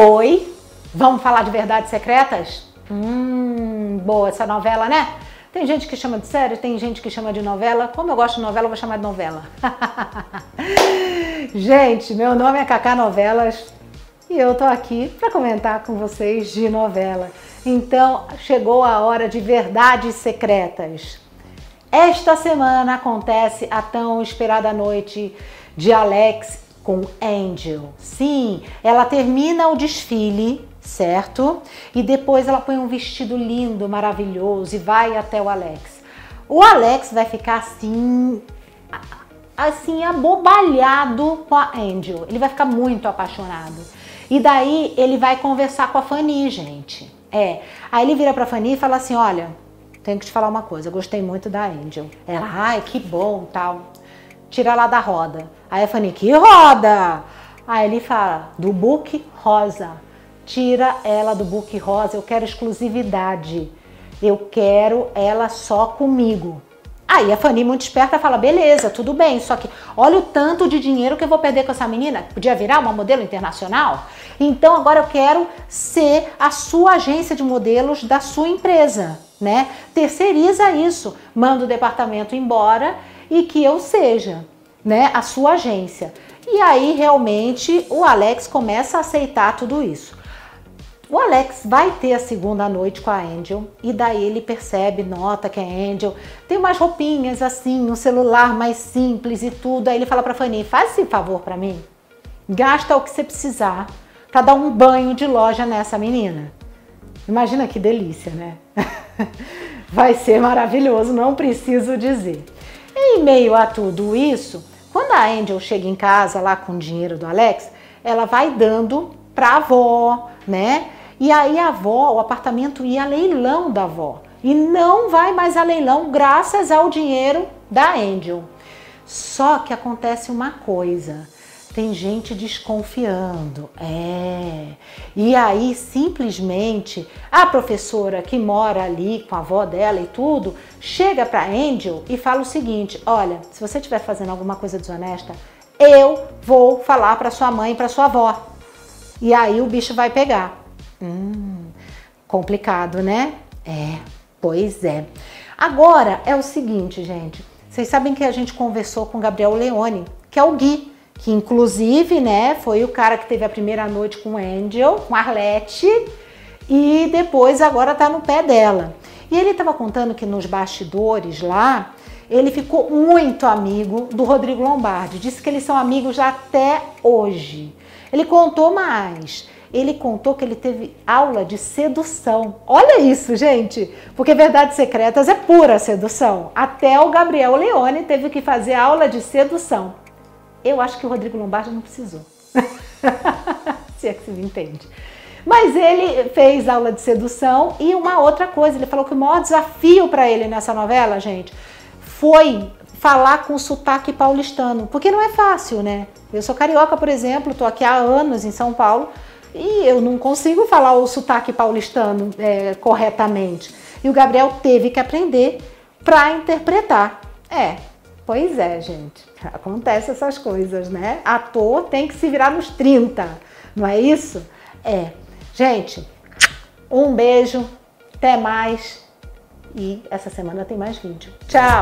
Oi, vamos falar de verdades secretas? Hum, boa essa novela, né? Tem gente que chama de série, tem gente que chama de novela. Como eu gosto de novela, eu vou chamar de novela. gente, meu nome é Cacá Novelas e eu tô aqui para comentar com vocês de novela. Então, chegou a hora de verdades secretas. Esta semana acontece a tão esperada noite de Alex com Angel. Sim, ela termina o desfile, certo? E depois ela põe um vestido lindo, maravilhoso e vai até o Alex. O Alex vai ficar assim, assim abobalhado com a Angel. Ele vai ficar muito apaixonado. E daí ele vai conversar com a Fanny, gente. É. Aí ele vira pra Fanny e fala assim: "Olha, tenho que te falar uma coisa. Eu gostei muito da Angel". Ela: "Ai, que bom", tal tira lá da roda. Aí a Fanny, que roda? Aí ele fala, do book rosa. Tira ela do book rosa, eu quero exclusividade. Eu quero ela só comigo. Aí a Fanny, muito esperta, fala: beleza, tudo bem, só que olha o tanto de dinheiro que eu vou perder com essa menina. Podia virar uma modelo internacional? Então agora eu quero ser a sua agência de modelos da sua empresa, né? Terceiriza isso, manda o departamento embora e que eu seja, né, a sua agência. E aí realmente o Alex começa a aceitar tudo isso. O Alex vai ter a segunda noite com a Angel e daí ele percebe, nota que a Angel tem umas roupinhas assim, um celular mais simples e tudo. Aí ele fala para Fanny: "Faz esse favor para mim. Gasta o que você precisar para dar um banho de loja nessa menina". Imagina que delícia, né? Vai ser maravilhoso, não preciso dizer. Em meio a tudo isso, quando a Angel chega em casa lá com o dinheiro do Alex, ela vai dando para a avó, né? E aí a avó, o apartamento ia a leilão da avó. E não vai mais a leilão graças ao dinheiro da Angel. Só que acontece uma coisa tem gente desconfiando. É. E aí, simplesmente, a professora que mora ali com a avó dela e tudo, chega para Angel e fala o seguinte: olha, se você estiver fazendo alguma coisa desonesta, eu vou falar para sua mãe e para sua avó. E aí o bicho vai pegar. Hum, complicado, né? É, pois é. Agora é o seguinte, gente. Vocês sabem que a gente conversou com Gabriel Leone, que é o Gui que inclusive, né, foi o cara que teve a primeira noite com Angel, com Arlette, e depois agora tá no pé dela. E ele estava contando que nos bastidores lá, ele ficou muito amigo do Rodrigo Lombardi. Disse que eles são amigos até hoje. Ele contou mais. Ele contou que ele teve aula de sedução. Olha isso, gente! Porque Verdades Secretas é pura sedução. Até o Gabriel Leone teve que fazer aula de sedução. Eu acho que o Rodrigo Lombardi não precisou. Se é que se me entende. Mas ele fez aula de sedução e uma outra coisa, ele falou que o maior desafio para ele nessa novela, gente, foi falar com sotaque paulistano, porque não é fácil, né? Eu sou carioca, por exemplo, estou aqui há anos em São Paulo e eu não consigo falar o sotaque paulistano é, corretamente. E o Gabriel teve que aprender para interpretar. É, Pois é, gente. Acontece essas coisas, né? Ator tem que se virar nos 30, não é isso? É. Gente, um beijo, até mais. E essa semana tem mais vídeo. Tchau!